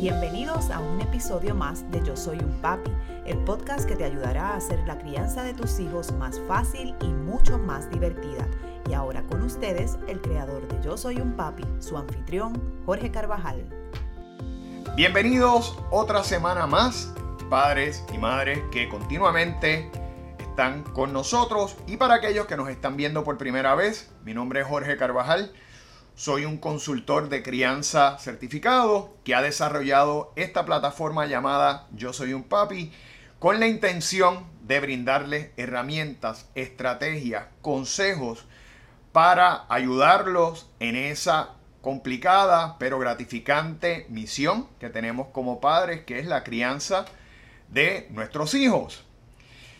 Bienvenidos a un episodio más de Yo Soy un Papi, el podcast que te ayudará a hacer la crianza de tus hijos más fácil y mucho más divertida. Y ahora con ustedes, el creador de Yo Soy un Papi, su anfitrión, Jorge Carvajal. Bienvenidos otra semana más, padres y madres que continuamente están con nosotros. Y para aquellos que nos están viendo por primera vez, mi nombre es Jorge Carvajal. Soy un consultor de crianza certificado que ha desarrollado esta plataforma llamada Yo Soy un Papi con la intención de brindarles herramientas, estrategias, consejos para ayudarlos en esa complicada pero gratificante misión que tenemos como padres, que es la crianza de nuestros hijos.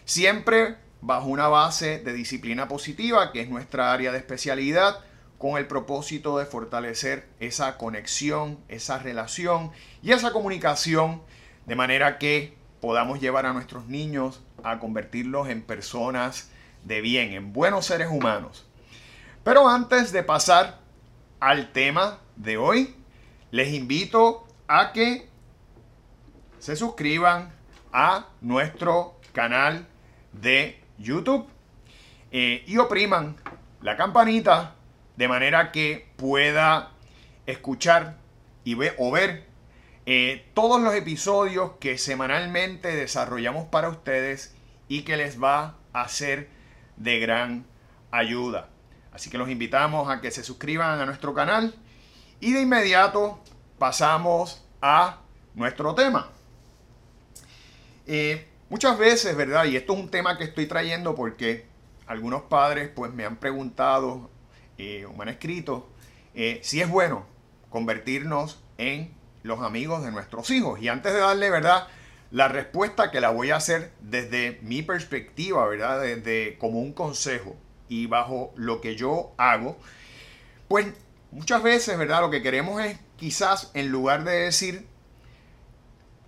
Siempre bajo una base de disciplina positiva, que es nuestra área de especialidad, con el propósito de fortalecer esa conexión, esa relación y esa comunicación de manera que podamos llevar a nuestros niños a convertirlos en personas de bien, en buenos seres humanos. Pero antes de pasar al tema de hoy, les invito a que se suscriban a nuestro canal de YouTube eh, y opriman la campanita de manera que pueda escuchar y o ver eh, todos los episodios que semanalmente desarrollamos para ustedes y que les va a ser de gran ayuda. Así que los invitamos a que se suscriban a nuestro canal y de inmediato pasamos a nuestro tema. Eh, muchas veces, ¿verdad? Y esto es un tema que estoy trayendo porque algunos padres pues me han preguntado eh, han escrito eh, si es bueno convertirnos en los amigos de nuestros hijos. Y antes de darle, ¿verdad? La respuesta que la voy a hacer desde mi perspectiva, ¿verdad? Desde como un consejo y bajo lo que yo hago, pues muchas veces, ¿verdad? Lo que queremos es quizás en lugar de decir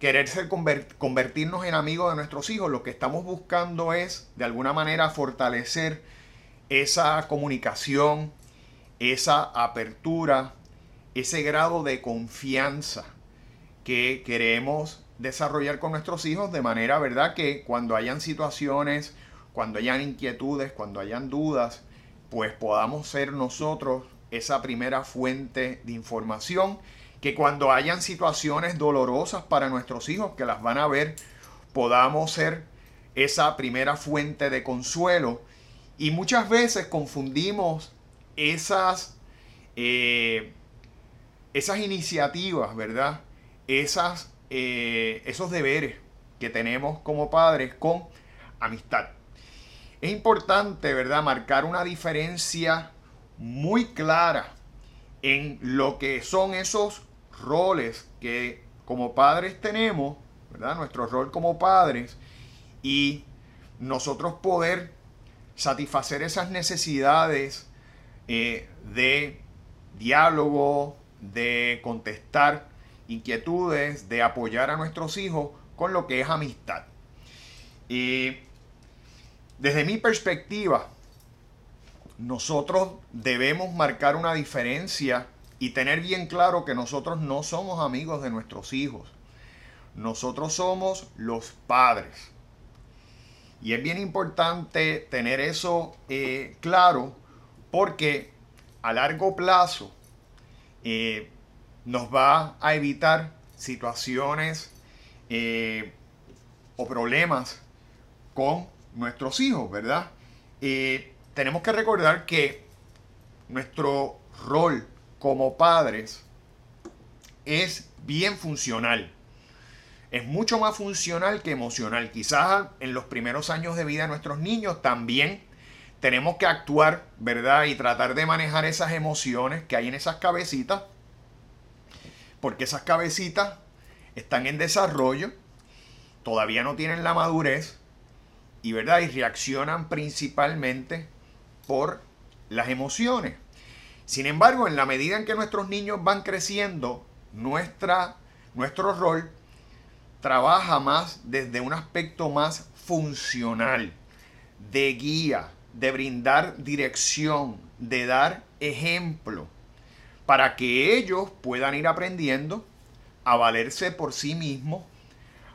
querer ser convertirnos en amigos de nuestros hijos, lo que estamos buscando es de alguna manera fortalecer esa comunicación, esa apertura, ese grado de confianza que queremos desarrollar con nuestros hijos de manera, ¿verdad? Que cuando hayan situaciones, cuando hayan inquietudes, cuando hayan dudas, pues podamos ser nosotros esa primera fuente de información, que cuando hayan situaciones dolorosas para nuestros hijos que las van a ver, podamos ser esa primera fuente de consuelo. Y muchas veces confundimos esas, eh, esas iniciativas, ¿verdad? Esas, eh, esos deberes que tenemos como padres con amistad. Es importante, ¿verdad?, marcar una diferencia muy clara en lo que son esos roles que como padres tenemos, ¿verdad? Nuestro rol como padres y nosotros poder satisfacer esas necesidades eh, de diálogo, de contestar inquietudes, de apoyar a nuestros hijos con lo que es amistad. Y desde mi perspectiva, nosotros debemos marcar una diferencia y tener bien claro que nosotros no somos amigos de nuestros hijos. Nosotros somos los padres. Y es bien importante tener eso eh, claro porque a largo plazo eh, nos va a evitar situaciones eh, o problemas con nuestros hijos, ¿verdad? Eh, tenemos que recordar que nuestro rol como padres es bien funcional. Es mucho más funcional que emocional. Quizás en los primeros años de vida de nuestros niños también tenemos que actuar, ¿verdad? Y tratar de manejar esas emociones que hay en esas cabecitas, porque esas cabecitas están en desarrollo, todavía no tienen la madurez, y ¿verdad? Y reaccionan principalmente por las emociones. Sin embargo, en la medida en que nuestros niños van creciendo, nuestra, nuestro rol trabaja más desde un aspecto más funcional, de guía, de brindar dirección, de dar ejemplo, para que ellos puedan ir aprendiendo a valerse por sí mismo,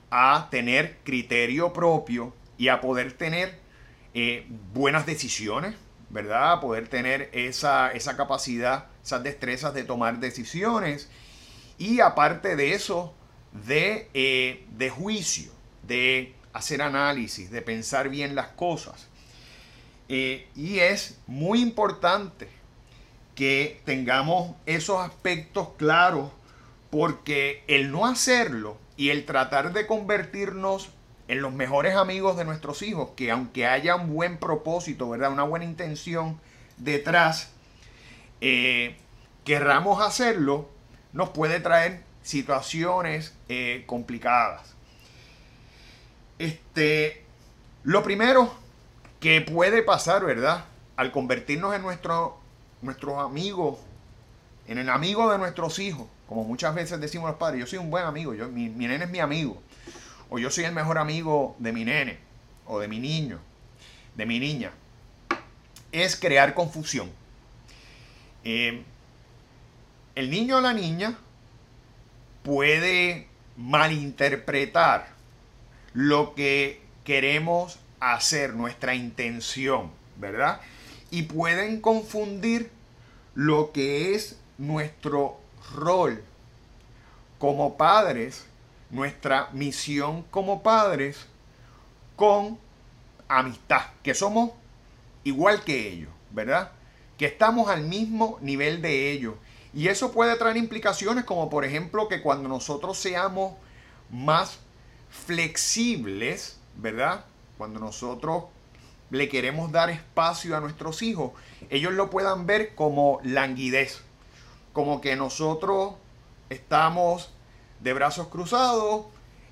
a tener criterio propio y a poder tener eh, buenas decisiones, ¿verdad? A poder tener esa, esa capacidad, esas destrezas de tomar decisiones y aparte de eso, de, eh, de juicio, de hacer análisis, de pensar bien las cosas. Eh, y es muy importante que tengamos esos aspectos claros porque el no hacerlo y el tratar de convertirnos en los mejores amigos de nuestros hijos, que aunque haya un buen propósito, ¿verdad? Una buena intención detrás, eh, querramos hacerlo, nos puede traer situaciones eh, complicadas. Este, lo primero que puede pasar, ¿verdad? Al convertirnos en nuestro, nuestros amigos, en el amigo de nuestros hijos, como muchas veces decimos los padres, yo soy un buen amigo, yo, mi, nene es mi amigo, o yo soy el mejor amigo de mi nene, o de mi niño, de mi niña, es crear confusión. Eh, el niño o la niña puede malinterpretar lo que queremos hacer, nuestra intención, ¿verdad? Y pueden confundir lo que es nuestro rol como padres, nuestra misión como padres, con amistad, que somos igual que ellos, ¿verdad? Que estamos al mismo nivel de ellos. Y eso puede traer implicaciones como por ejemplo que cuando nosotros seamos más flexibles, ¿verdad? Cuando nosotros le queremos dar espacio a nuestros hijos, ellos lo puedan ver como languidez, como que nosotros estamos de brazos cruzados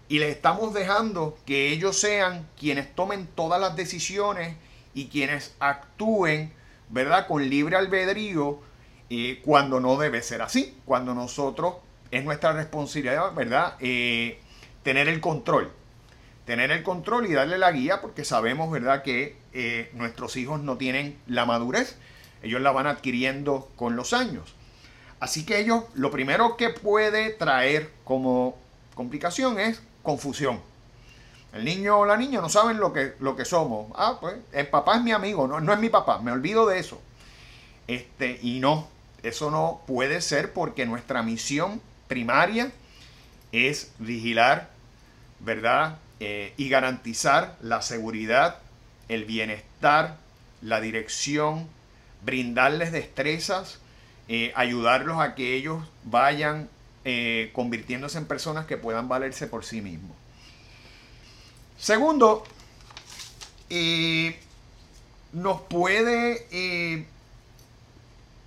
y les estamos dejando que ellos sean quienes tomen todas las decisiones y quienes actúen, ¿verdad? Con libre albedrío eh, cuando no debe ser así, cuando nosotros es nuestra responsabilidad, ¿verdad? Eh, tener el control tener el control y darle la guía porque sabemos, ¿verdad?, que eh, nuestros hijos no tienen la madurez, ellos la van adquiriendo con los años. Así que ellos, lo primero que puede traer como complicación es confusión. El niño o la niña no saben lo que, lo que somos. Ah, pues el papá es mi amigo, no, no es mi papá, me olvido de eso. Este, y no, eso no puede ser porque nuestra misión primaria es vigilar, ¿verdad? Eh, y garantizar la seguridad, el bienestar, la dirección, brindarles destrezas, eh, ayudarlos a que ellos vayan eh, convirtiéndose en personas que puedan valerse por sí mismos. Segundo, nos puede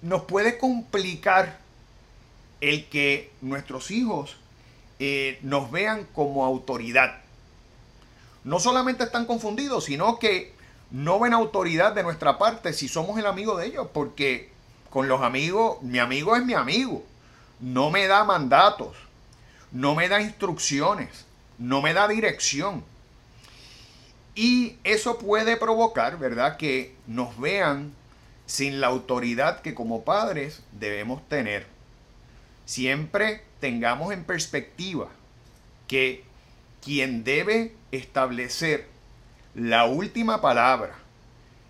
nos puede complicar el que nuestros hijos nos vean como autoridad no solamente están confundidos, sino que no ven autoridad de nuestra parte si somos el amigo de ellos, porque con los amigos, mi amigo es mi amigo, no me da mandatos, no me da instrucciones, no me da dirección. Y eso puede provocar, ¿verdad?, que nos vean sin la autoridad que como padres debemos tener. Siempre tengamos en perspectiva que quien debe establecer la última palabra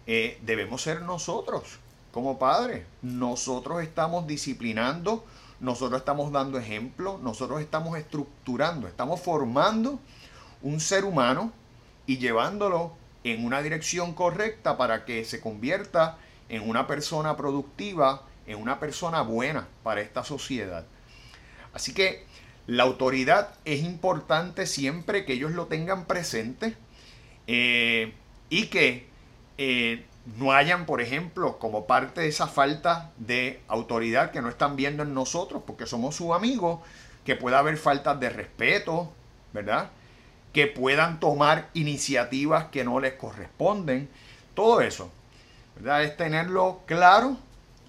eh, debemos ser nosotros como padres. Nosotros estamos disciplinando, nosotros estamos dando ejemplo, nosotros estamos estructurando, estamos formando un ser humano y llevándolo en una dirección correcta para que se convierta en una persona productiva, en una persona buena para esta sociedad. Así que la autoridad es importante siempre que ellos lo tengan presente eh, y que eh, no hayan, por ejemplo, como parte de esa falta de autoridad que no están viendo en nosotros, porque somos sus amigos, que pueda haber faltas de respeto, ¿verdad? Que puedan tomar iniciativas que no les corresponden. Todo eso, ¿verdad? Es tenerlo claro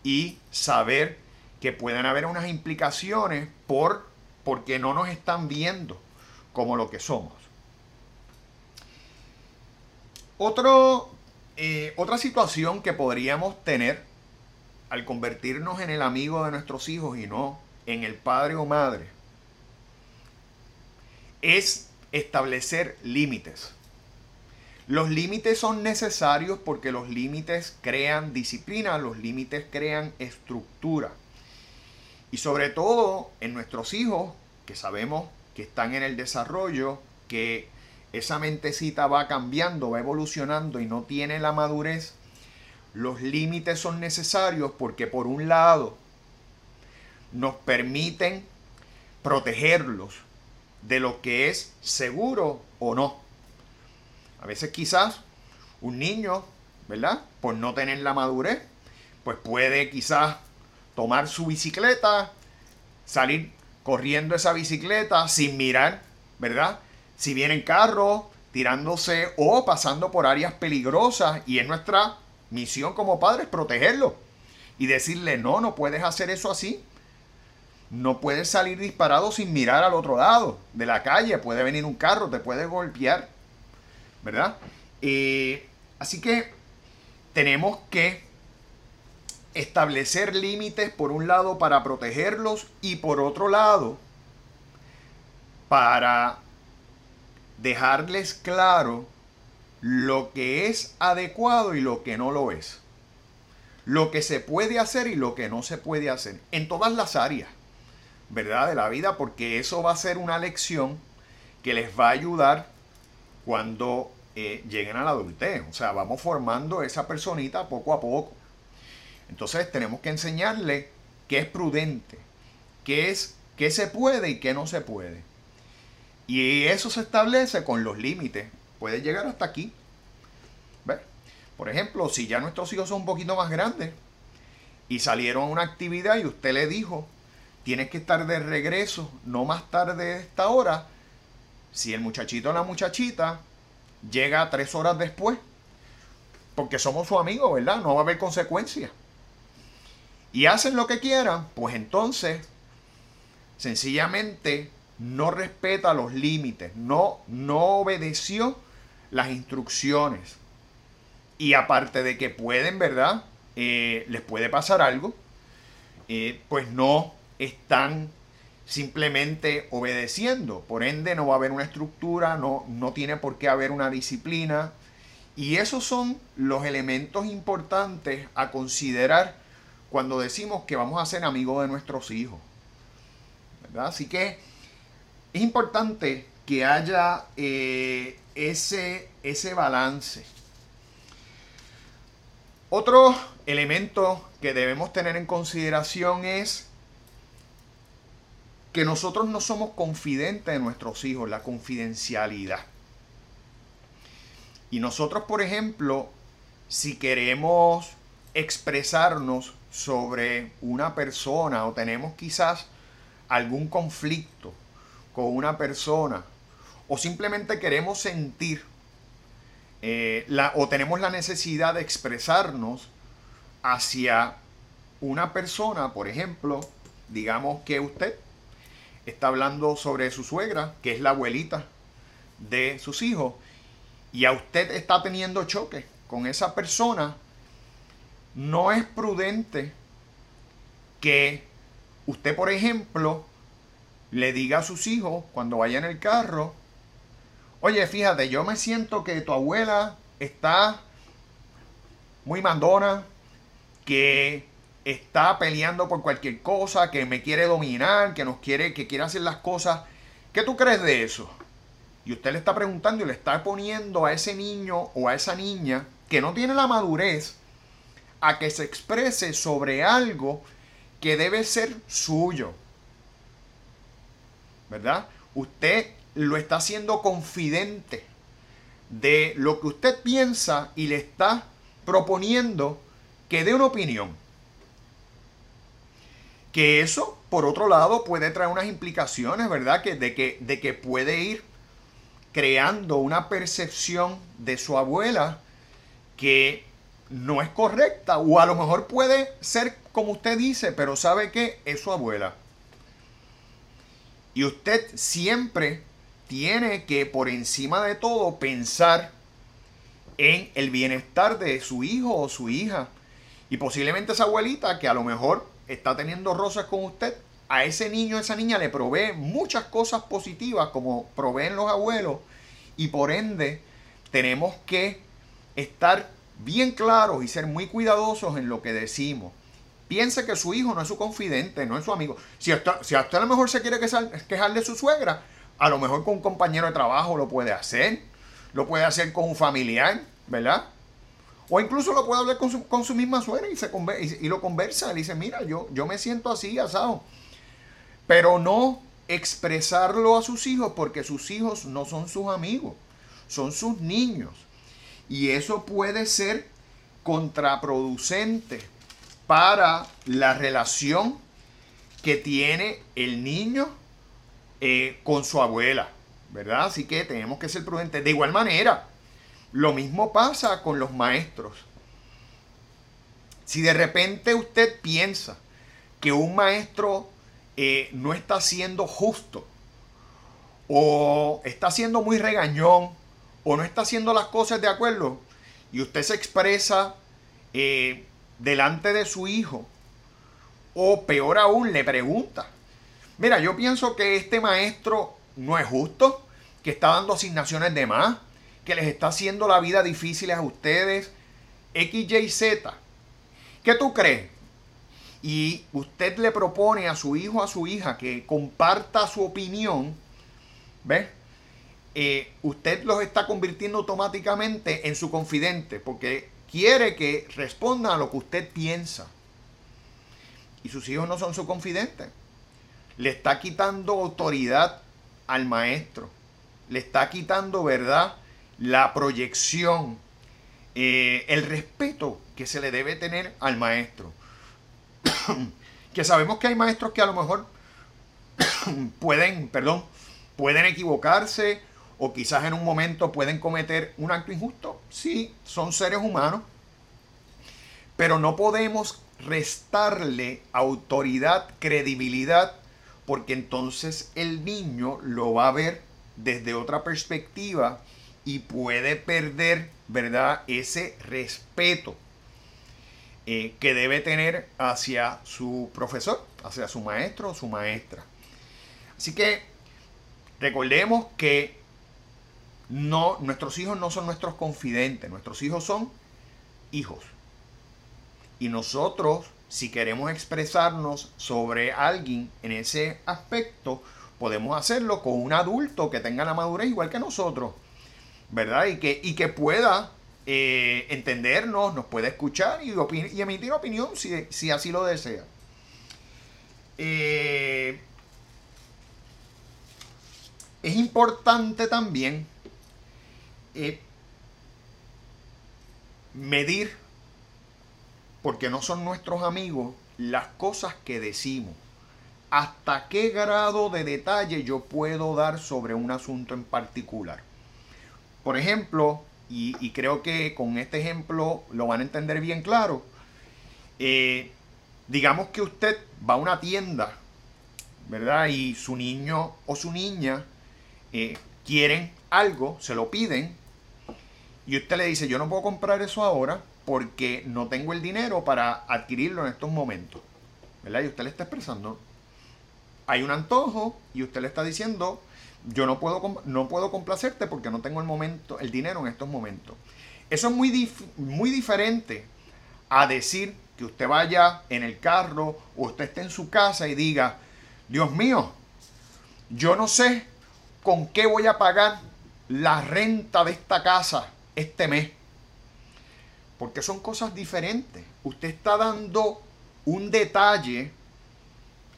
y saber que pueden haber unas implicaciones por porque no nos están viendo como lo que somos. Eh, otra situación que podríamos tener al convertirnos en el amigo de nuestros hijos y no en el padre o madre es establecer límites. Los límites son necesarios porque los límites crean disciplina, los límites crean estructura. Y sobre todo en nuestros hijos, que sabemos que están en el desarrollo, que esa mentecita va cambiando, va evolucionando y no tiene la madurez, los límites son necesarios porque por un lado nos permiten protegerlos de lo que es seguro o no. A veces quizás un niño, ¿verdad? Por no tener la madurez, pues puede quizás tomar su bicicleta, salir corriendo esa bicicleta sin mirar, ¿verdad? Si viene carro, tirándose o pasando por áreas peligrosas y es nuestra misión como padres protegerlo y decirle, no, no puedes hacer eso así. No puedes salir disparado sin mirar al otro lado de la calle. Puede venir un carro, te puede golpear. ¿Verdad? Eh, así que tenemos que establecer límites por un lado para protegerlos y por otro lado para dejarles claro lo que es adecuado y lo que no lo es. Lo que se puede hacer y lo que no se puede hacer. En todas las áreas, ¿verdad? De la vida, porque eso va a ser una lección que les va a ayudar cuando eh, lleguen a la adultez. O sea, vamos formando esa personita poco a poco. Entonces tenemos que enseñarle qué es prudente, qué es qué se puede y qué no se puede. Y eso se establece con los límites. Puede llegar hasta aquí. Por ejemplo, si ya nuestros hijos son un poquito más grandes y salieron a una actividad y usted le dijo, tienes que estar de regreso no más tarde de esta hora, si el muchachito o la muchachita llega tres horas después, porque somos su amigo, ¿verdad? No va a haber consecuencias. Y hacen lo que quieran, pues entonces, sencillamente no respeta los límites, no, no obedeció las instrucciones. Y aparte de que pueden, ¿verdad? Eh, les puede pasar algo, eh, pues no están simplemente obedeciendo. Por ende, no va a haber una estructura, no, no tiene por qué haber una disciplina. Y esos son los elementos importantes a considerar cuando decimos que vamos a ser amigos de nuestros hijos. Así que es importante que haya eh, ese, ese balance. Otro elemento que debemos tener en consideración es que nosotros no somos confidentes de nuestros hijos, la confidencialidad. Y nosotros, por ejemplo, si queremos expresarnos sobre una persona o tenemos quizás algún conflicto con una persona o simplemente queremos sentir eh, la, o tenemos la necesidad de expresarnos hacia una persona, por ejemplo, digamos que usted está hablando sobre su suegra, que es la abuelita de sus hijos, y a usted está teniendo choque con esa persona, no es prudente que usted, por ejemplo, le diga a sus hijos cuando vaya en el carro, oye, fíjate, yo me siento que tu abuela está muy mandona, que está peleando por cualquier cosa, que me quiere dominar, que nos quiere, que quiere hacer las cosas. ¿Qué tú crees de eso? Y usted le está preguntando y le está poniendo a ese niño o a esa niña que no tiene la madurez a que se exprese sobre algo que debe ser suyo. ¿Verdad? Usted lo está haciendo confidente de lo que usted piensa y le está proponiendo que dé una opinión. Que eso, por otro lado, puede traer unas implicaciones, ¿verdad? Que, de, que, de que puede ir creando una percepción de su abuela que no es correcta. O a lo mejor puede ser como usted dice, pero sabe que es su abuela. Y usted siempre tiene que, por encima de todo, pensar en el bienestar de su hijo o su hija. Y posiblemente esa abuelita que a lo mejor está teniendo rosas con usted, a ese niño, a esa niña le provee muchas cosas positivas como proveen los abuelos y por ende tenemos que estar bien claros y ser muy cuidadosos en lo que decimos. Piense que su hijo no es su confidente, no es su amigo. Si, si a usted a lo mejor se quiere quejar de su suegra, a lo mejor con un compañero de trabajo lo puede hacer, lo puede hacer con un familiar, ¿verdad? O incluso lo puede hablar con su, con su misma suegra y, se y, lo conversa. Le dice, mira, yo, yo me siento así, asado. Pero no expresarlo a sus hijos porque sus hijos no son sus amigos, son sus niños. Y eso puede ser contraproducente para la relación que tiene el niño eh, con su abuela, ¿verdad? Así que tenemos que ser prudentes. De igual manera, lo mismo pasa con los maestros. Si de repente usted piensa que un maestro eh, no está siendo justo, o está siendo muy regañón, o no está haciendo las cosas de acuerdo, y usted se expresa eh, delante de su hijo, o peor aún, le pregunta, mira, yo pienso que este maestro no es justo, que está dando asignaciones de más, que les está haciendo la vida difícil a ustedes, X, Y, Z. ¿Qué tú crees? Y usted le propone a su hijo, a su hija, que comparta su opinión, ¿ves? Eh, usted los está convirtiendo automáticamente en su confidente, porque quiere que responda a lo que usted piensa. Y sus hijos no son su confidente. Le está quitando autoridad al maestro. Le está quitando, ¿verdad? la proyección, eh, el respeto que se le debe tener al maestro. que sabemos que hay maestros que a lo mejor pueden, perdón, pueden equivocarse o quizás en un momento pueden cometer un acto injusto. Sí, son seres humanos. Pero no podemos restarle autoridad, credibilidad, porque entonces el niño lo va a ver desde otra perspectiva y puede perder, ¿verdad? Ese respeto eh, que debe tener hacia su profesor, hacia su maestro o su maestra. Así que recordemos que no, nuestros hijos no son nuestros confidentes, nuestros hijos son hijos. Y nosotros, si queremos expresarnos sobre alguien en ese aspecto, podemos hacerlo con un adulto que tenga la madurez igual que nosotros. ¿verdad? Y que, y que pueda eh, entendernos, nos pueda escuchar y, y emitir opinión si, así lo desea. Eh, es importante también eh, medir, porque no son nuestros amigos, las cosas que decimos. ¿Hasta qué grado de detalle yo puedo dar sobre un asunto en particular? Por ejemplo, y, creo que con este ejemplo lo van a entender bien claro, eh, digamos que usted va a una tienda, ¿verdad? Y su niño o su niña eh, quieren algo, se lo piden, y usted le dice, yo no puedo comprar eso ahora porque no tengo el dinero para adquirirlo en estos momentos. ¿Verdad? Y usted le está expresando, hay un antojo y usted le está diciendo, yo no puedo, no puedo complacerte porque no tengo el momento, el dinero en estos momentos. Eso es muy, muy diferente a decir que usted vaya en el carro o usted esté en su casa y diga, Dios mío, yo no sé con qué voy a pagar la renta de esta casa este mes. Porque son cosas diferentes. Usted está dando un detalle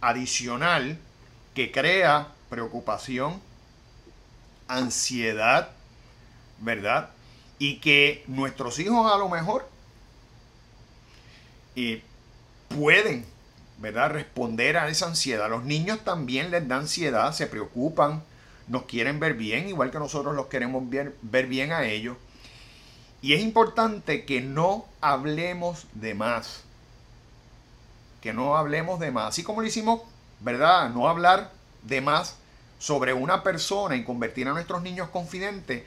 adicional que crea preocupación, ansiedad, ¿verdad? Y que nuestros hijos a lo mejor eh, pueden, ¿verdad? Responder a esa ansiedad. Los niños también les da ansiedad, se preocupan, nos quieren ver bien, igual que nosotros los queremos ver, ver bien a ellos. Y es importante que no hablemos de más. Que no hablemos de más. Así como lo hicimos, ¿verdad? No hablar de más sobre una persona y convertir a nuestros niños confidentes,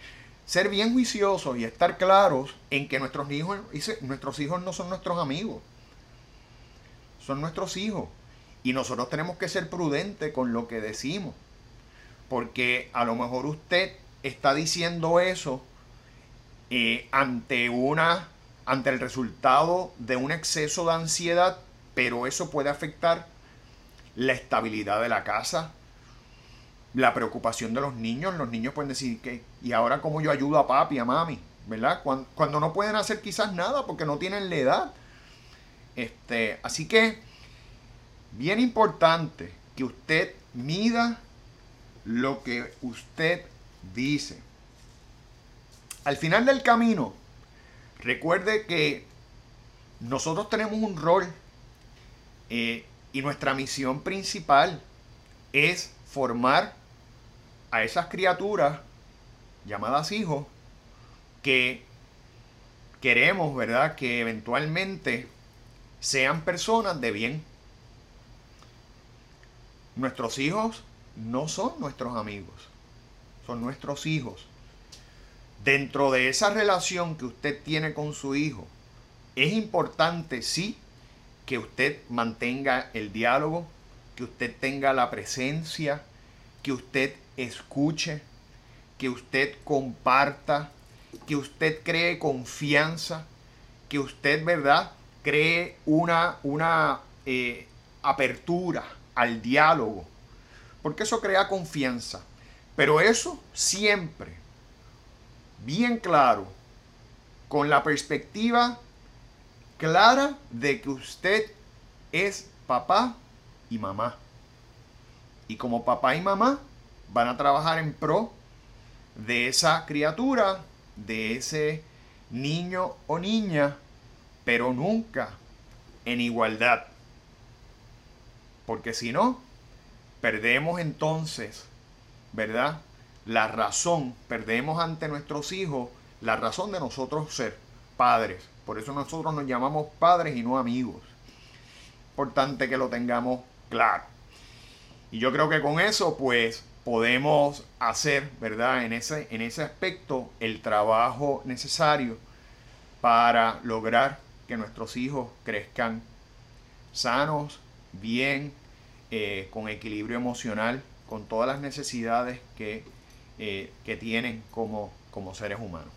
ser bien juiciosos y estar claros en que nuestros hijos, nuestros hijos no son nuestros amigos, son nuestros hijos. Y nosotros tenemos que ser prudentes con lo que decimos. Porque a lo mejor usted está diciendo eso eh, ante una ante el resultado de un exceso de ansiedad, pero eso puede afectar la estabilidad de la casa, la preocupación de los niños. Los niños pueden decir que, ¿y ahora cómo yo ayudo a papi, a mami? ¿Verdad? Cuando, cuando no pueden hacer quizás nada porque no tienen la edad. Este, así que, bien importante que usted mida lo que usted dice. Al final del camino, recuerde que nosotros tenemos un rol eh, y nuestra misión principal es formar a esas criaturas llamadas hijos que queremos, ¿verdad? Que eventualmente sean personas de bien. Nuestros hijos no son nuestros amigos, son nuestros hijos. Dentro de esa relación que usted tiene con su hijo, es importante, sí, que usted mantenga el diálogo, que usted tenga la presencia, que usted escuche, que usted comparta, que usted cree confianza, que usted, ¿verdad?, cree una, una eh, apertura al diálogo, porque eso crea confianza. Pero eso siempre, bien claro, con la perspectiva clara de que usted es papá y mamá. Y como papá y mamá van a trabajar en pro de esa criatura, de ese niño o niña, pero nunca en igualdad. Porque si no, perdemos entonces, ¿verdad? La razón, perdemos ante nuestros hijos la razón de nosotros ser padres. Por eso nosotros nos llamamos padres y no amigos. Importante que lo tengamos claro. Y yo creo que con eso, pues, podemos hacer, ¿verdad? En ese, en ese aspecto, el trabajo necesario para lograr que nuestros hijos crezcan sanos, bien, eh, con equilibrio emocional, con todas las necesidades que, eh, que tienen como, como seres humanos.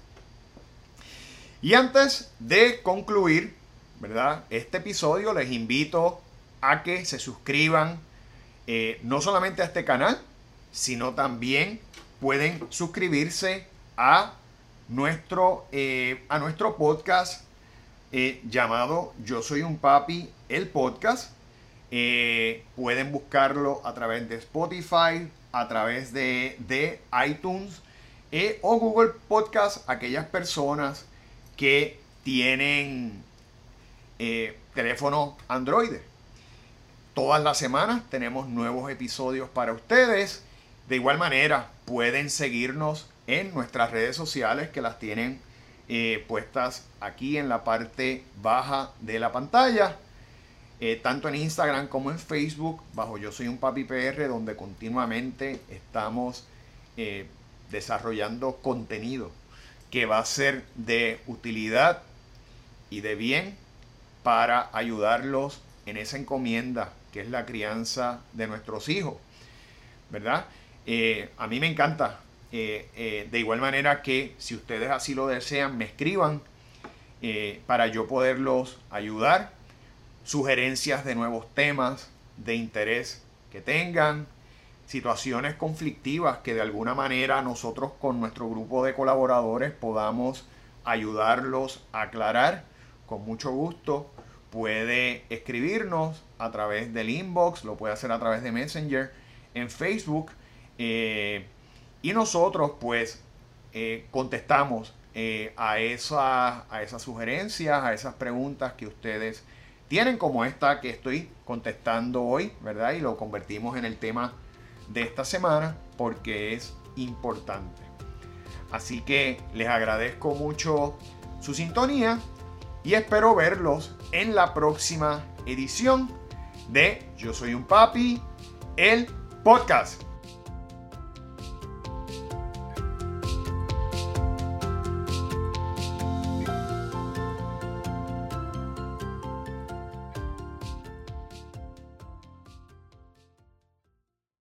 Y antes de concluir, ¿verdad? Este episodio les invito a que se suscriban eh, no solamente a este canal, sino también pueden suscribirse a nuestro, a nuestro podcast llamado Yo Soy un Papi, el podcast. Pueden buscarlo a través de Spotify, a través de, de iTunes o Google Podcast, aquellas personas que tienen teléfono Android. Todas las semanas tenemos nuevos episodios para ustedes. De igual manera, pueden seguirnos en nuestras redes sociales que las tienen eh, puestas aquí en la parte baja de la pantalla. Eh, tanto en Instagram como en Facebook, bajo Yo Soy un Papi PR, donde continuamente estamos eh, desarrollando contenido que va a ser de utilidad y de bien para ayudarlos en esa encomienda que es la crianza de nuestros hijos, ¿verdad? Eh, a mí me encanta. De igual manera que si ustedes así lo desean, me escriban para yo poderlos ayudar. Sugerencias de nuevos temas de interés que tengan, situaciones conflictivas que de alguna manera nosotros con nuestro grupo de colaboradores podamos ayudarlos a aclarar. Con mucho gusto puede escribirnos a través del inbox, lo puede hacer a través de Messenger en Facebook. Eh, y nosotros pues eh, contestamos eh, a, a esas sugerencias, a esas preguntas que ustedes tienen, como esta que estoy contestando hoy, ¿verdad? Y lo convertimos en el tema de esta semana porque es importante. Así que les agradezco mucho su sintonía y espero verlos en la próxima edición de Yo Soy un Papi, el podcast.